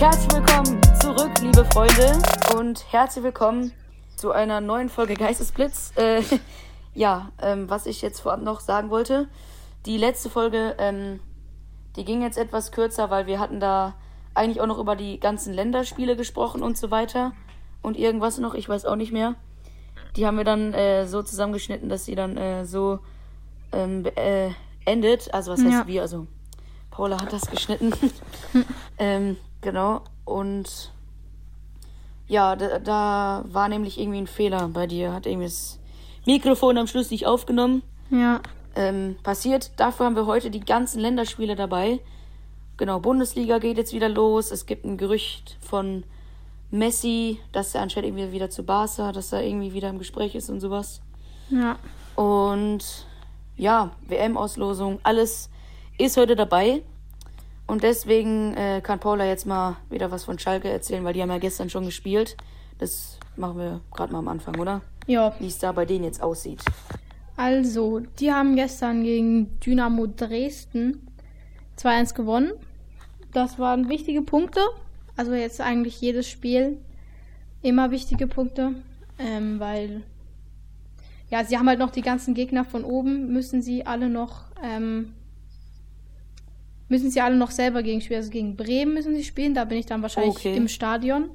Herzlich willkommen zurück, liebe Freunde, und herzlich willkommen zu einer neuen Folge Geistesblitz. Äh, ja, ähm, was ich jetzt vorab noch sagen wollte, die letzte Folge, ähm, die ging jetzt etwas kürzer, weil wir hatten da eigentlich auch noch über die ganzen Länderspiele gesprochen und so weiter und irgendwas noch, ich weiß auch nicht mehr. Die haben wir dann äh, so zusammengeschnitten, dass sie dann äh, so ähm, äh, endet. Also was heißt Ja. wir? Also Paula hat das geschnitten. ähm, genau. Und ja, da, da war nämlich irgendwie ein Fehler bei dir. Hat irgendwie das Mikrofon am Schluss nicht aufgenommen. Ja. Ähm, passiert. Dafür haben wir heute die ganzen Länderspiele dabei. Genau, Bundesliga geht jetzt wieder los. Es gibt ein Gerücht von Messi, dass er anscheinend irgendwie wieder zu Barca, dass er irgendwie wieder im Gespräch ist und sowas. Ja. Und ja, WM-Auslosung, alles ist heute dabei. Und deswegen äh, kann Paula jetzt mal wieder was von Schalke erzählen, weil die haben ja gestern schon gespielt. Das machen wir gerade mal am Anfang, oder? Ja. Wie es da bei denen jetzt aussieht. Also, die haben gestern gegen Dynamo Dresden 2-1 gewonnen. Das waren wichtige Punkte. Also jetzt eigentlich jedes Spiel immer wichtige Punkte, ähm, weil ja, sie haben halt noch die ganzen Gegner von oben, müssen sie alle noch ähm, müssen sie alle noch selber gegen spielen. Also gegen Bremen müssen sie spielen, da bin ich dann wahrscheinlich Okay. im Stadion.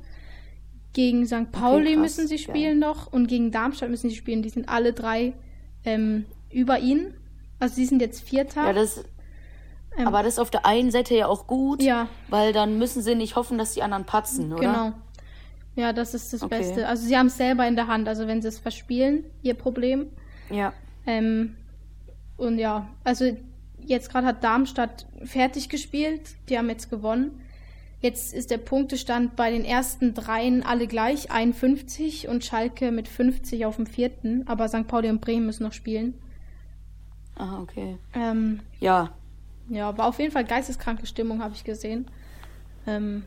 Gegen St. Pauli krass, müssen sie spielen noch und gegen Darmstadt müssen sie spielen. Die sind alle drei ähm, über ihnen. Also sie sind jetzt Vierter. Ja, das. Ähm, aber das ist auf der einen Seite ja auch gut, Ja. weil dann müssen sie nicht hoffen, dass die anderen patzen, oder? Genau. Ja, das ist das Okay. Beste. Also sie haben es selber in der Hand. Also wenn sie es verspielen, ihr Problem. Ja. Ähm, und ja, also jetzt gerade hat Darmstadt fertig gespielt. Die haben jetzt gewonnen. Jetzt ist der Punktestand bei den ersten dreien alle gleich, 51 und Schalke mit 50 auf dem vierten. Aber St. Pauli und Bremen müssen noch spielen. Aha, okay. Ähm, Ja, ja, war auf jeden Fall geisteskranke Stimmung, habe ich gesehen. Ähm,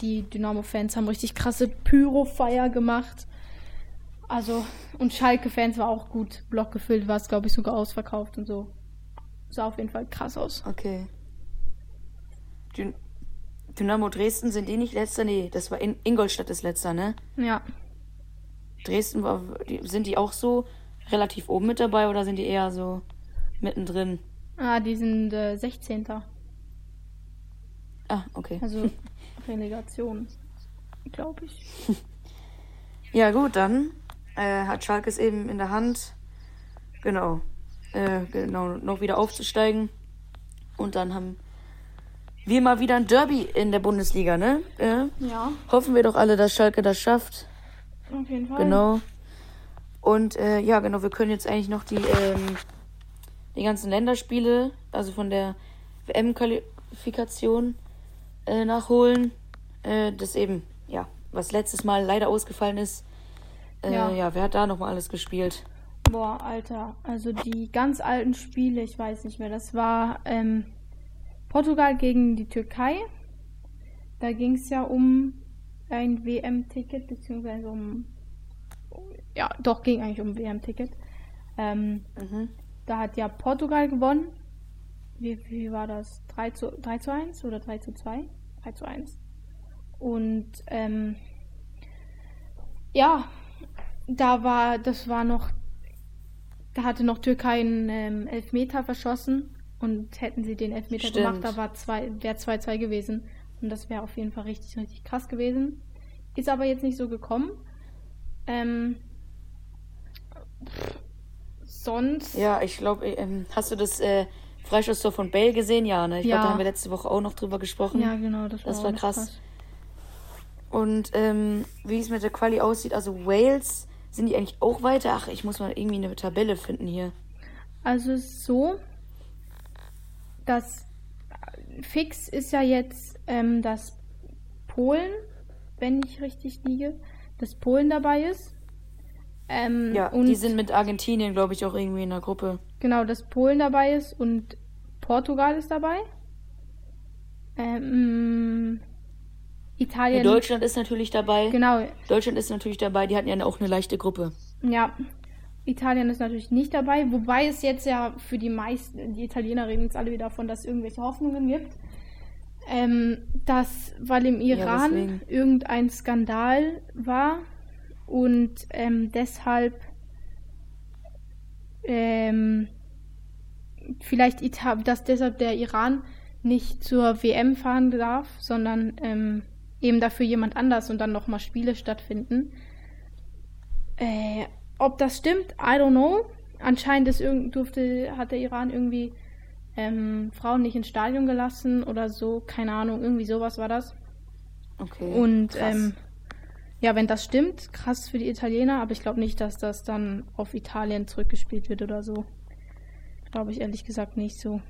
die Dynamo-Fans haben richtig krasse Pyro-Feier gemacht. Also, und Schalke-Fans war auch gut. Block gefüllt war es, glaube ich, sogar ausverkauft und so. Sah auf jeden Fall krass aus. okay. Dyn Dynamo Dresden sind die nicht letzter? Nee, das war in Ingolstadt ist letzter, ne? Ja. Dresden war, sind die auch so relativ oben mit dabei oder sind die eher so mittendrin? Ah, die sind äh, 16. Ah, okay. Also Relegation, glaube ich. Ja, gut, dann äh, hat Schalke es eben in der Hand, genau, äh, genau, noch wieder aufzusteigen. Und dann haben wir mal wieder ein Derby in der Bundesliga, ne? Äh, Ja, hoffen wir doch alle, dass Schalke das schafft. auf jeden Fall. Genau. Und äh, ja, genau, wir können jetzt eigentlich noch die, ähm, die ganzen Länderspiele, also von der WM-Qualifikation äh, nachholen. Äh, das eben, ja, was letztes Mal leider ausgefallen ist. Äh, Ja. ja. wer hat da nochmal alles gespielt? Boah, Alter, also die ganz alten Spiele, ich weiß nicht mehr. Das war ähm, Portugal gegen die Türkei. Da ging es ja um ein WM-Ticket, beziehungsweise um. Ja, doch, ging eigentlich um ein WM-Ticket. Ähm, Mhm. da hat ja Portugal gewonnen. Wie, wie war das? 3 zu, 3 zu 1 oder 3 zu 2? 3 zu 1. Und ähm, ja, da war, das war noch, da hatte noch Türkei einen ähm, Elfmeter verschossen und hätten sie den Elfmeter Stimmt. gemacht, da war zwei, wäre 2-2 gewesen. Und das wäre auf jeden Fall richtig, richtig krass gewesen. Ist aber jetzt nicht so gekommen. Ähm, sonst. Ja, ich glaube, ähm, hast du das äh, Freistoßtor von Bale gesehen? Ja, ne? Ich glaube, Ja. da haben wir letzte Woche auch noch drüber gesprochen. Ja, genau, das war, Das war noch krass. Und ähm, wie es mit der Quali aussieht, also Wales, sind die eigentlich auch weiter? Ach, ich muss mal irgendwie eine Tabelle finden hier. Also es ist so, dass äh, fix ist ja jetzt, ähm, dass Polen, wenn ich richtig liege, dass Polen dabei ist. Ähm, Ja, und die sind mit Argentinien, glaube ich, auch irgendwie in der Gruppe. genau, dass Polen dabei ist und Portugal ist dabei. Ähm, Ja, Italien. Deutschland ist natürlich dabei. Genau, Deutschland ist natürlich dabei. Die hatten ja auch eine leichte Gruppe. Ja, Italien ist natürlich nicht dabei, wobei es jetzt ja für die meisten, die Italiener reden jetzt alle wieder davon, dass es irgendwelche Hoffnungen gibt. Ähm, dass, weil im Iran deswegen. irgendein Skandal war und ähm, deshalb ähm, vielleicht Ita dass deshalb der Iran nicht zur WM fahren darf, sondern ähm, eben dafür jemand anders und dann nochmal Spiele stattfinden. Äh, ob das stimmt, I don't know. Anscheinend ist irgend, durfte, hat der Iran irgendwie ähm, Frauen nicht ins Stadion gelassen oder so, keine Ahnung, irgendwie sowas war das. Okay. Und krass. ähm, ja, wenn das stimmt, krass für die Italiener, aber ich glaube nicht, dass das dann auf Italien zurückgespielt wird oder so. Glaube ich ehrlich gesagt nicht so.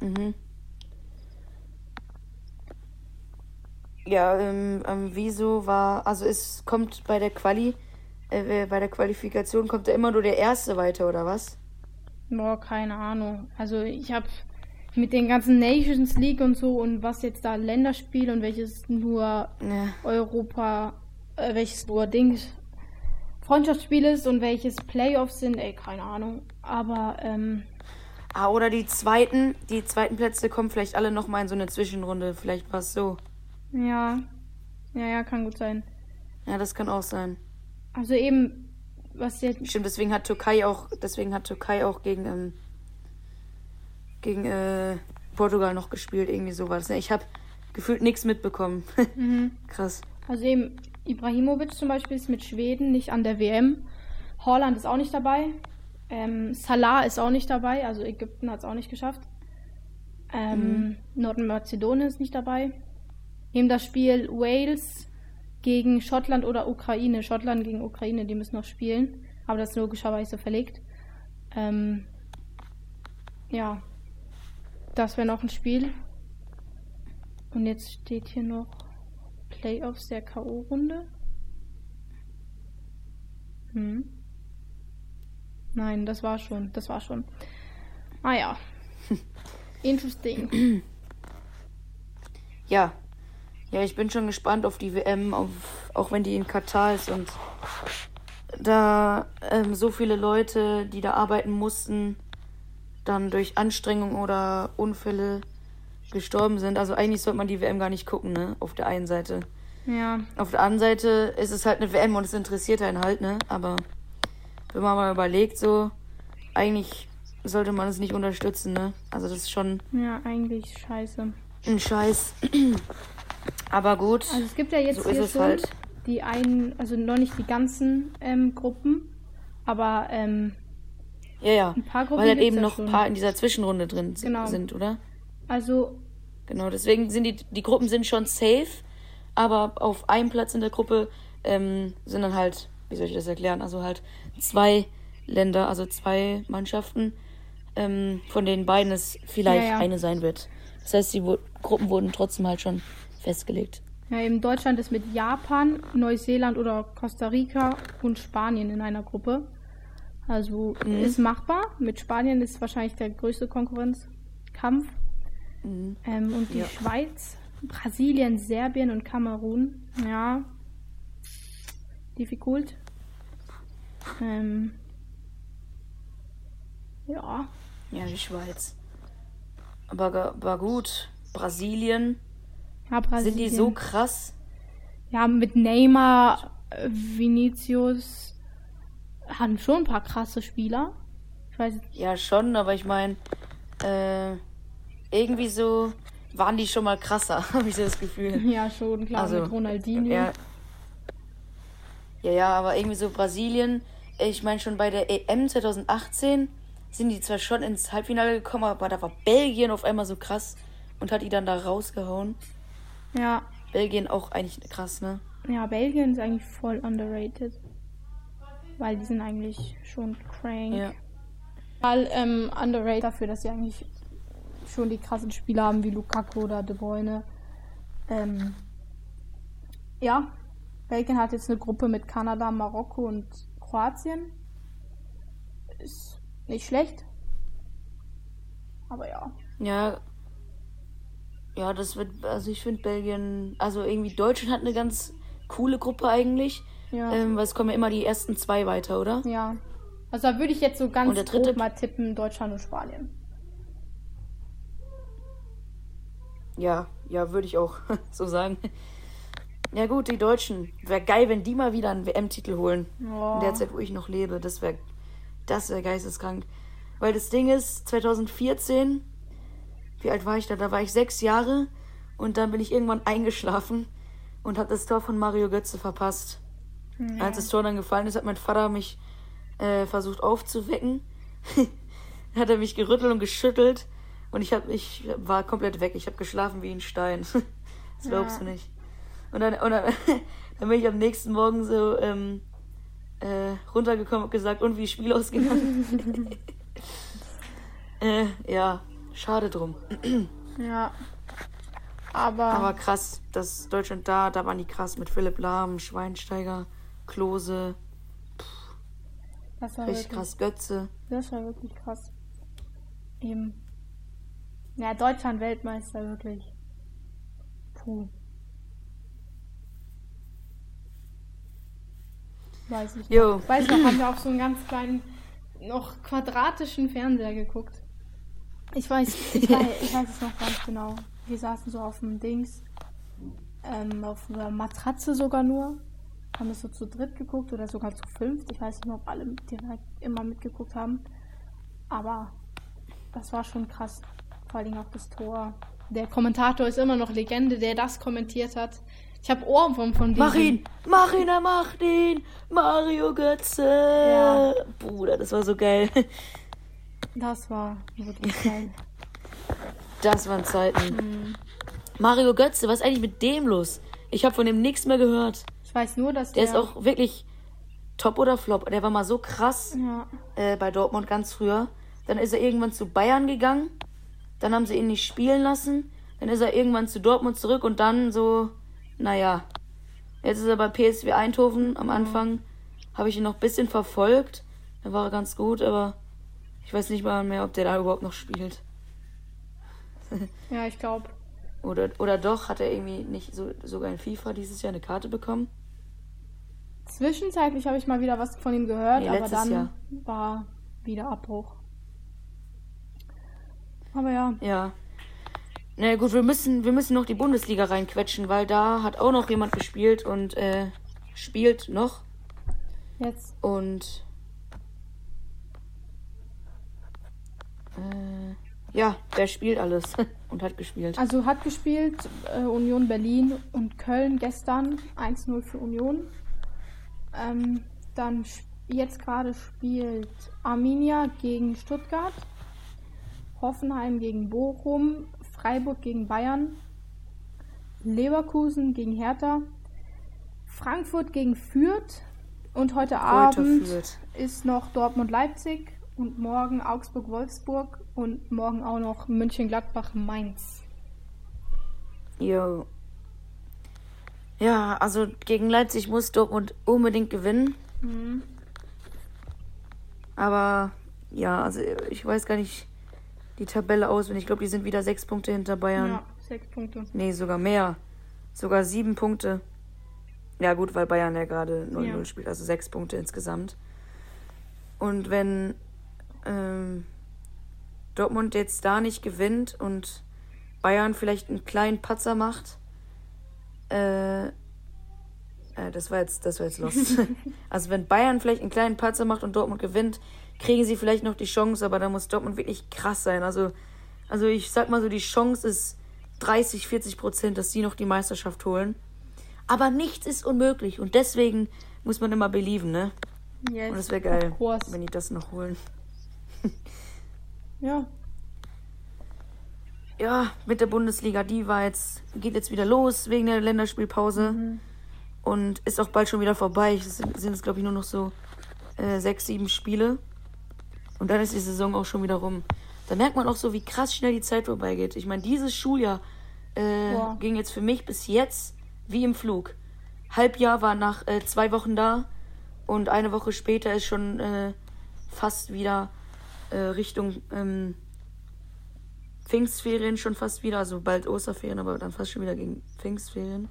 Mhm. Ja, ähm, ähm, wieso war, also es kommt bei der Quali, äh, bei der Qualifikation kommt da immer nur der Erste weiter, oder was? Boah, keine Ahnung. Also ich habe mit den ganzen Nations League und so und was jetzt da Länderspiel und welches nur Ja. Europa, äh, welches nur Dings Freundschaftsspiel ist und welches Playoffs sind, ey, keine Ahnung. Aber ähm, Ah, oder die zweiten, die zweiten Plätze kommen vielleicht alle nochmal in so eine Zwischenrunde, vielleicht war es so. Ja, ja, ja, kann gut sein. Ja, das kann auch sein. Also eben, was jetzt Stimmt, deswegen hat Türkei auch, deswegen hat Türkei auch gegen, ähm, gegen äh, Portugal noch gespielt, irgendwie sowas. ne? Ich habe gefühlt nichts mitbekommen. Mhm. Krass. Also eben, Ibrahimovic zum Beispiel ist mit Schweden nicht an der WM. Holland ist auch nicht dabei. Ähm, Salah ist auch nicht dabei, also Ägypten hat es auch nicht geschafft. Ähm, Nordmazedonien ist nicht dabei. Eben das Spiel Wales gegen Schottland oder Ukraine. Schottland gegen Ukraine, die müssen noch spielen, aber das ist logischerweise verlegt. Ähm, ja, das wäre noch ein Spiel. Und jetzt steht hier noch Playoffs der K.O.-Runde. Hm. Nein, das war schon. Das war schon. Ah ja. Interesting. Ja. Ja, ich bin schon gespannt auf die WM, auf, auch wenn die in Katar ist und da ähm, so viele Leute, die da arbeiten mussten, dann durch Anstrengung oder Unfälle gestorben sind. Also eigentlich sollte man die WM gar nicht gucken, ne? Auf der einen Seite. Ja. Auf der anderen Seite ist es halt eine WM und es interessiert einen halt, ne? Aber wenn man mal überlegt, so, eigentlich sollte man es nicht unterstützen, ne? Also das ist schon Ja, eigentlich scheiße. ein Scheiß. Aber gut. Also es gibt ja jetzt So hier schon halt. die einen, also noch nicht die ganzen ähm, Gruppen, aber ähm, Ja, ja. ein paar Gruppen Weil halt gibt's eben noch ein paar in dieser Zwischenrunde drin Genau. sind, oder? also Genau, deswegen sind die, die Gruppen sind schon safe, aber auf einem Platz in der Gruppe ähm, sind dann halt, wie soll ich das erklären, also halt zwei Länder, also zwei Mannschaften, ähm, von denen beiden es vielleicht Ja, ja. eine sein wird. Das heißt, die Gruppen wurden trotzdem halt schon festgelegt. ja, eben Deutschland ist mit Japan, Neuseeland oder Costa Rica und Spanien in einer Gruppe. Also Mhm. ist machbar. Mit Spanien ist wahrscheinlich der größte Konkurrenzkampf. Mhm. Ähm, und die Ja. Schweiz, Brasilien, Serbien und Kamerun. Ja. Difficult. Ähm, ja. Ja, die Schweiz. Aber, aber gut, Brasilien, ja Brasilien. sind die so krass? Ja, mit Neymar, äh, Vinicius haben schon ein paar krasse Spieler. Ich weiß jetzt- Ja, schon, aber ich meine, äh, irgendwie so waren die schon mal krasser, habe ich so das Gefühl. ja schon klar Also, mit Ronaldinho. Ja, ja, ja, aber irgendwie so Brasilien, ich meine schon bei der EM 2018 sind die zwar schon ins Halbfinale gekommen, aber da war Belgien auf einmal so krass und hat die dann da rausgehauen. Ja, Belgien auch eigentlich krass, ne? ja, Belgien ist eigentlich voll underrated. Weil die sind eigentlich schon crank. Ja. Total ähm, underrated dafür, dass sie eigentlich schon die krassen Spieler haben wie Lukaku oder De Bruyne. Ähm, ja, Belgien hat jetzt eine Gruppe mit Kanada, Marokko und Kroatien. Ist nicht schlecht. Aber ja. Ja. Ja, das wird, also ich finde Belgien, also irgendwie Deutschland hat eine ganz coole Gruppe eigentlich. Ja. Ähm, weil es kommen ja immer die ersten zwei weiter, oder? ja. Also da würde ich jetzt so ganz Und der dritte- grob mal tippen, Deutschland und Spanien. Ja, ja, würde ich auch so sagen. Ja gut, die Deutschen. Wäre geil, wenn die mal wieder einen WM-Titel holen. Oh. In der Zeit, wo ich noch lebe. Das wäre das wär geisteskrank. Weil das Ding ist, 2014, wie alt war ich da? Da war ich sechs Jahre und dann bin ich irgendwann eingeschlafen und habe das Tor von Mario Götze verpasst. Ja. Als das Tor dann gefallen ist, hat mein Vater mich äh, versucht aufzuwecken. hat er mich gerüttelt und geschüttelt und ich, hab, ich war komplett weg. Ich habe geschlafen wie ein Stein. das glaubst Ja. du nicht. Und dann, und dann, dann bin ich am nächsten Morgen so ähm, äh, runtergekommen und gesagt, und wie ist Spiel ausgegangen? äh, ja, schade drum. Ja. Aber, Aber krass, dass Deutschland da, da waren die krass mit Philipp Lahm, Schweinsteiger, Klose, das war richtig wirklich, krass, Götze. das war wirklich krass. Eben. Ja, Deutschland Weltmeister, wirklich. Puh. Weiß ich Jo. noch. Weiß noch, haben wir auf so einen ganz kleinen, noch quadratischen Fernseher geguckt. Ich weiß, ich weiß, ich weiß es noch ganz genau. Wir saßen so auf dem Dings, ähm, auf einer Matratze sogar nur. Haben es so zu dritt geguckt oder sogar zu fünft. Ich weiß nicht, ob alle direkt immer mitgeguckt haben. Aber das war schon krass. Vor allem auch das Tor. Der Kommentator ist immer noch Legende, der das kommentiert hat. Ich habe Ohrwurm von diesem. Mach ihn! Mach ihn, er macht ihn! Mario Götze! Ja. Bruder, das war so geil. Das war wirklich geil. Das waren Zeiten. Mario Götze, was ist eigentlich mit dem los? Ich habe von dem nichts mehr gehört. Ich weiß nur, dass Der der. ist auch wirklich top oder flop. Der war mal so krass Ja. äh, bei Dortmund ganz früher. Dann ist er irgendwann zu Bayern gegangen. Dann haben sie ihn nicht spielen lassen. Dann ist er irgendwann zu Dortmund zurück und dann so, naja. Jetzt ist er bei PSW Eindhoven am Anfang. Habe ich ihn noch ein bisschen verfolgt. Da war er ganz gut, aber ich weiß nicht mal mehr, ob der da überhaupt noch spielt. Ja, ich glaube. Oder, oder doch, hat er irgendwie nicht so, sogar in FIFA dieses Jahr eine Karte bekommen? Zwischenzeitlich habe ich mal wieder was von ihm gehört, Nee, aber dann Jahr. war wieder Abbruch. Aber ja, Ja. Na gut, wir müssen, wir müssen noch die Bundesliga reinquetschen, weil da hat auch noch jemand gespielt und äh, spielt noch. jetzt. Und äh, ja, der spielt alles und hat gespielt. Also hat gespielt äh, Union Berlin und Köln gestern 1-0 für Union. Ähm, dann jetzt gerade spielt Arminia gegen Stuttgart, Hoffenheim gegen Bochum, Freiburg gegen Bayern, Leverkusen gegen Hertha, Frankfurt gegen Fürth und heute Abend Fürth. ist noch Dortmund-Leipzig und morgen Augsburg-Wolfsburg und morgen auch noch München-Gladbach-Mainz. Jo. Ja, also gegen Leipzig muss Dortmund unbedingt gewinnen. Mhm. Aber ja, also ich weiß gar nicht die Tabelle auswendig. Ich glaube, die sind wieder sechs Punkte hinter Bayern. Ja, sechs Punkte. Nee, sogar mehr. Sogar sieben Punkte. Ja, gut, weil Bayern ja gerade 0-0 Ja. spielt, also sechs Punkte insgesamt. Und wenn ähm, Dortmund jetzt da nicht gewinnt und Bayern vielleicht einen kleinen Patzer macht, äh, äh, das war jetzt, das war jetzt lost. also wenn Bayern vielleicht einen kleinen Patzer macht und Dortmund gewinnt, kriegen sie vielleicht noch die Chance, aber da muss Dortmund wirklich krass sein. Also, also ich sag mal so, die Chance ist 30, 40 Prozent, dass sie noch die Meisterschaft holen. Aber nichts ist unmöglich und deswegen muss man immer belieben, ne? Yes, Und es wäre geil, wenn die das noch holen. Ja, Ja, mit der Bundesliga, die war jetzt, geht jetzt wieder los wegen der Länderspielpause und ist auch bald schon wieder vorbei. Es sind, sind es, glaube ich, nur noch so äh, sechs, sieben Spiele. Und dann ist die Saison auch schon wieder rum. Da merkt man auch so, wie krass schnell die Zeit vorbeigeht. Ich meine, dieses Schuljahr äh, Boah. ging jetzt für mich bis jetzt wie im Flug. Halbjahr war nach äh, zwei Wochen da und eine Woche später ist schon äh, fast wieder äh, Richtung ähm, Pfingstferien schon fast wieder, also bald Osterferien, aber dann fast schon wieder gegen Pfingstferien.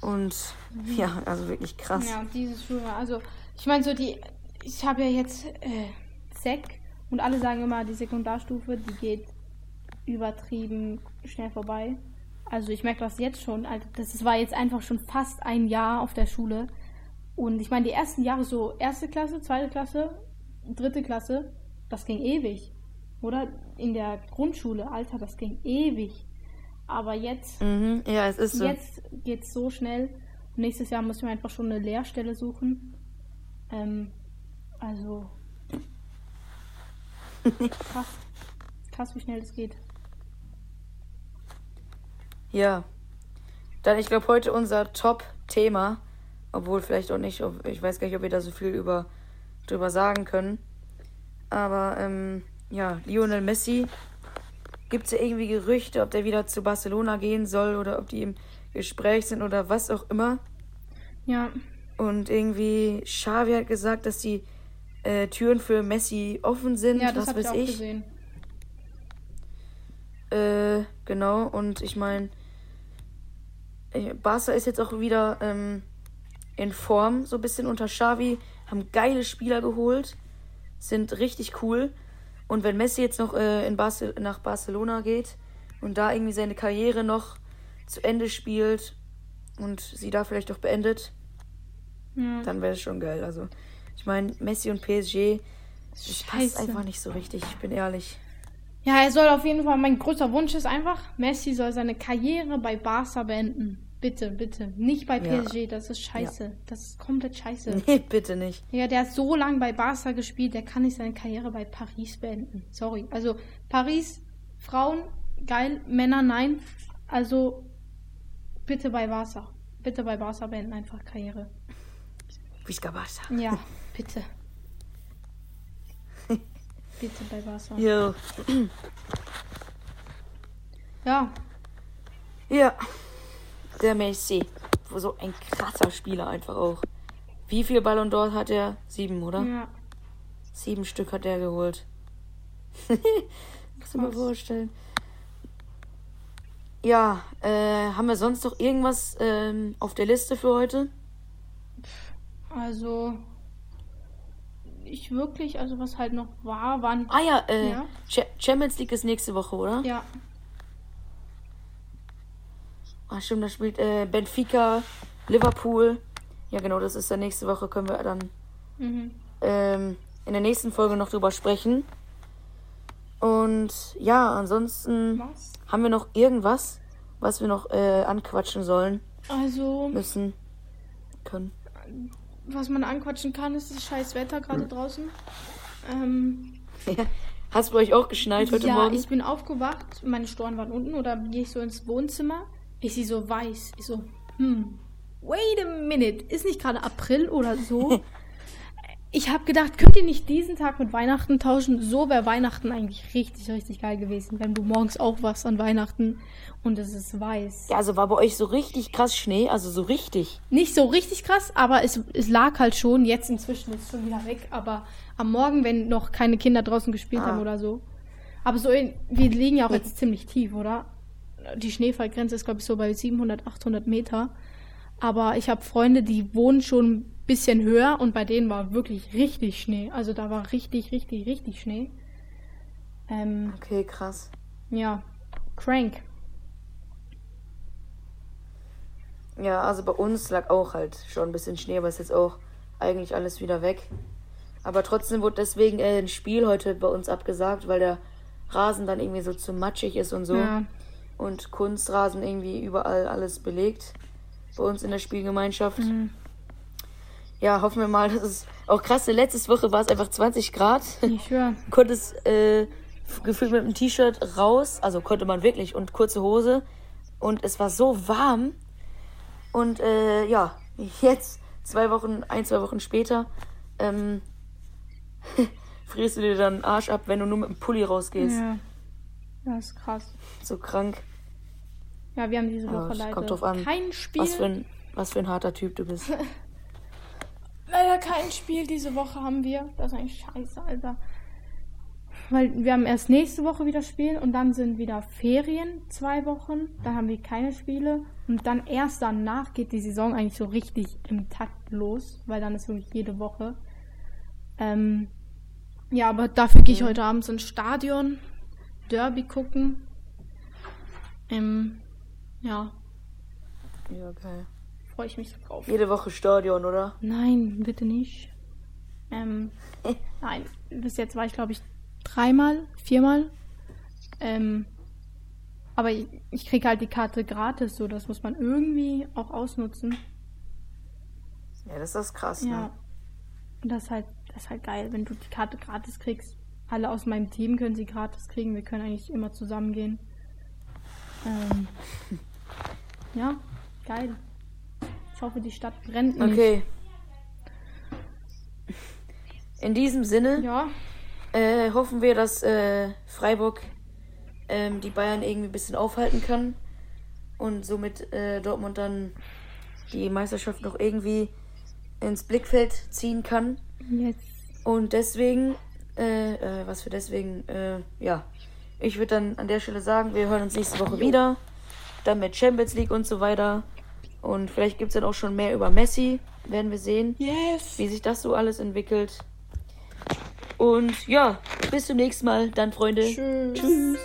Und ja, also wirklich krass. ja, dieses Schuljahr. Also, ich meine, so die. Ich habe ja jetzt äh, Sek und alle sagen immer, die Sekundarstufe, die geht übertrieben schnell vorbei. Also ich merke das jetzt schon. Also das war jetzt einfach schon fast ein Jahr auf der Schule. Und ich meine, die ersten Jahre so erste Klasse, zweite Klasse, dritte Klasse, das ging ewig. Oder in der Grundschule, Alter, das ging ewig. Aber jetzt, Mhm, ja, es ist so. jetzt geht's so schnell. Nächstes Jahr müssen wir einfach schon eine Lehrstelle suchen. Ähm, also krass, krass, wie schnell es geht. Ja. Dann, ich glaube, heute unser Top-Thema, obwohl vielleicht auch nicht, ich weiß gar nicht, ob wir da so viel über, drüber sagen können. Aber, ähm, ja, Lionel Messi. Gibt es ja irgendwie Gerüchte, ob der wieder zu Barcelona gehen soll oder ob die im Gespräch sind oder was auch immer. Ja, Und irgendwie, Xavi hat gesagt, dass die äh, Türen für Messi offen sind. ja, das was habe ich auch ich. gesehen. Äh, genau, und ich meine, Barca ist jetzt auch wieder ähm, in Form, so ein bisschen unter Xavi, haben geile Spieler geholt, sind richtig cool. Und wenn Messi jetzt noch äh, in Barce nach Barcelona geht und da irgendwie seine Karriere noch zu Ende spielt und sie da vielleicht auch beendet, Ja. dann wäre es schon geil. Also, ich meine, Messi und PSG, das passt einfach nicht so richtig, ich bin ehrlich. Ja, er soll auf jeden Fall, mein größter Wunsch ist einfach, Messi soll seine Karriere bei Barca beenden. Bitte, bitte. Nicht bei Ja. PSG, das ist scheiße. Das ist komplett scheiße. Nee, bitte nicht. Ja, der hat so lange bei Barca gespielt, der kann nicht seine Karriere bei Paris beenden. Sorry. Also Paris, Frauen, geil, Männer, nein. Also bitte bei Barca. Bitte bei Barca beenden einfach Karriere. Visca Barca. Ja, bitte. bitte bei Barca. Jo. Ja, Ja, der Messi. So ein krasser Spieler einfach auch. Wie viel Ballon d'Or hat er? Sieben, oder? ja. Sieben Stück hat er geholt. Muss du mal Krass. vorstellen. Ja, äh, haben wir sonst noch irgendwas ähm, auf der Liste für heute? Also ich wirklich, also was halt noch war, waren Ah ja, äh, Ja. Cha- Champions League ist nächste Woche, oder? ja, Ah, stimmt, da spielt äh, Benfica, Liverpool. Ja, genau, das ist dann nächste Woche, können wir dann mhm. ähm, in der nächsten Folge noch drüber sprechen. Und ja, ansonsten was? haben wir noch irgendwas, was wir noch äh, anquatschen sollen, Also müssen, können. was man anquatschen kann, ist das scheiß Wetter gerade draußen. Ähm, Hast du euch auch geschneit heute ja, Morgen? ich bin aufgewacht, meine Storen waren unten oder gehe ich so ins Wohnzimmer. Ich sehe so weiß. Ich so, hm, wait a minute, ist nicht gerade April oder so? Ich habe gedacht, könnt ihr nicht diesen Tag mit Weihnachten tauschen? So wäre Weihnachten eigentlich richtig, richtig geil gewesen, wenn du morgens aufwachst an Weihnachten und es ist weiß. Ja, also war bei euch so richtig krass Schnee, also so richtig. Nicht so richtig krass, aber es, es lag halt schon. Jetzt inzwischen ist es schon wieder weg. Aber am Morgen, wenn noch keine Kinder draußen gespielt Ah. haben oder so. Aber so, in, wir liegen ja auch jetzt ziemlich tief, oder? Die Schneefallgrenze ist, glaube ich, so bei 700, 800 Meter. Aber ich habe Freunde, die wohnen schon ein bisschen höher und bei denen war wirklich richtig Schnee. Also da war richtig, richtig, richtig Schnee. Ähm, Okay, krass. ja, crank. Ja, also bei uns lag auch halt schon ein bisschen Schnee, aber ist jetzt auch eigentlich alles wieder weg. Aber trotzdem wurde deswegen äh, ein Spiel heute bei uns abgesagt, weil der Rasen dann irgendwie so zu matschig ist und so. Ja. Und Kunstrasen irgendwie überall alles belegt. Bei uns in der Spielgemeinschaft. Mhm. Ja, hoffen wir mal, dass es auch krass. Letzte Woche war es einfach 20 Grad. Ich höre. konntest äh, gefühlt mit dem T-Shirt raus, also konnte man wirklich und kurze Hose und es war so warm und äh, ja, jetzt zwei Wochen, ein, zwei Wochen später ähm, frierst du dir dann den Arsch ab, wenn du nur mit dem Pulli rausgehst. Ja. Das ist krass. So krank. Ja, wir haben diese Ja, Woche es leider kommt drauf an, kein Spiel. Was für ein, was für ein harter Typ du bist. Leider kein Spiel diese Woche haben wir. Das ist eigentlich scheiße, Alter. Weil wir haben erst nächste Woche wieder Spiel und dann sind wieder Ferien, zwei Wochen. Dann haben wir keine Spiele. Und dann erst danach geht die Saison eigentlich so richtig im Takt los, weil dann ist wirklich jede Woche. Ähm, ja, aber dafür gehe ich heute Abends ins Stadion, Derby gucken. Ähm, ja, Ja, geil. freue ich mich so drauf. Jede Woche Stadion, oder? Nein, bitte nicht. Ähm, nein, bis jetzt war ich, glaube ich, dreimal, viermal. Ähm, aber ich, ich kriege halt die Karte gratis, so das muss man irgendwie auch ausnutzen. Ja, das ist krass, Ja. ne? Und das ist halt, das ist halt geil, wenn du die Karte gratis kriegst. Alle aus meinem Team können sie gratis kriegen. Wir können eigentlich immer zusammen gehen. Ähm, ja, geil. Ich hoffe, die Stadt brennt nicht. Okay. In diesem Sinne Ja, äh, hoffen wir, dass äh, Freiburg ähm, die Bayern irgendwie ein bisschen aufhalten kann und somit äh, Dortmund dann die Meisterschaft noch irgendwie ins Blickfeld ziehen kann. jetzt. Und deswegen, äh, äh, was für deswegen, äh, ja, ich würde dann an der Stelle sagen, wir hören uns nächste Woche wieder. Dann mit Champions League und so weiter. Und vielleicht gibt es dann auch schon mehr über Messi. Werden wir sehen, Yes! wie sich das so alles entwickelt. Und ja, bis zum nächsten Mal. Dann, Freunde. Tschüss. Tschüss.